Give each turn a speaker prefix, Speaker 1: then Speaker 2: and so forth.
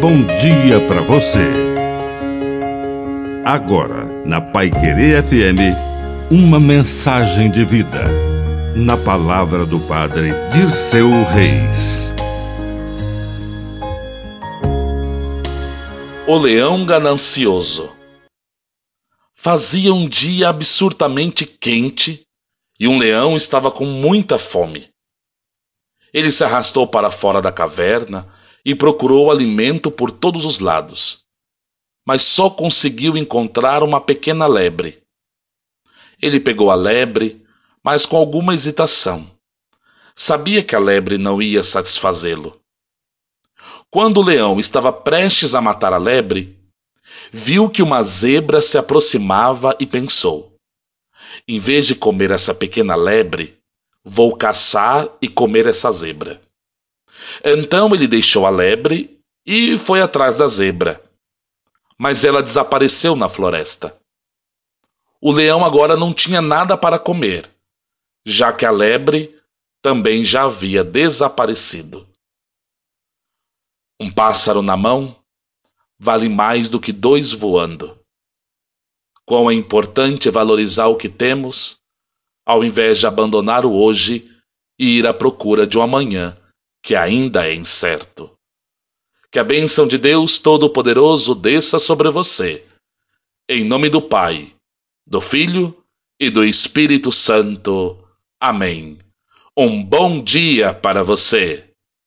Speaker 1: bom dia para você. Agora, na Pai Querer FM, uma mensagem de vida. Na palavra do Padre Dirceu Reis.
Speaker 2: O leão ganancioso. Fazia um dia absurdamente quente e um leão estava com muita fome. Ele se arrastou para fora da caverna e procurou alimento por todos os lados, mas só conseguiu encontrar uma pequena lebre. Ele pegou a lebre, mas com alguma hesitação. Sabia que a lebre não ia satisfazê-lo. Quando o leão estava prestes a matar a lebre, viu que uma zebra se aproximava e pensou: em vez de comer essa pequena lebre, vou caçar e comer essa zebra. Então ele deixou a lebre e foi atrás da zebra. Mas ela desapareceu na floresta. O leão agora não tinha nada para comer, já que a lebre também já havia desaparecido. Um pássaro na mão vale mais do que dois voando. Quão é importante valorizar o que temos, ao invés de abandonar o hoje e ir à procura de um amanhã que ainda é incerto. Que a bênção de Deus Todo-Poderoso desça sobre você. Em nome do Pai, do Filho e do Espírito Santo. Amém. Um bom dia para você.